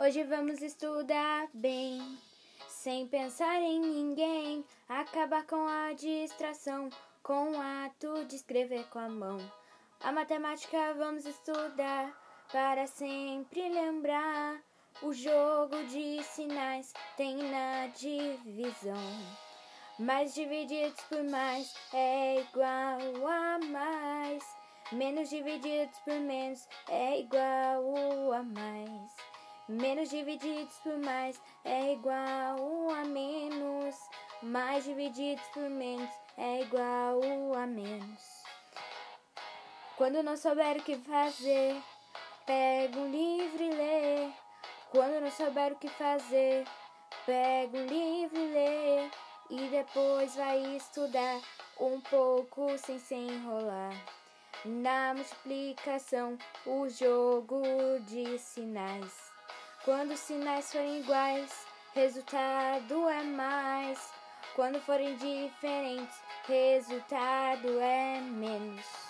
Hoje vamos estudar bem, sem pensar em ninguém. Acabar com a distração, com o ato de escrever com a mão. A matemática vamos estudar para sempre lembrar. O jogo de sinais tem na divisão. Mais divididos por mais é igual a mais. Menos divididos por menos é igual a mais. Menos divididos por mais é igual a menos. Mais divididos por menos é igual a menos. Quando não souber o que fazer, pega um livro e lê. Quando não souber o que fazer, pega um livro e lê. E depois vai estudar um pouco sem se enrolar. Na multiplicação, o jogo de sinais. Quando os sinais forem iguais, resultado é mais. Quando forem diferentes, resultado é menos.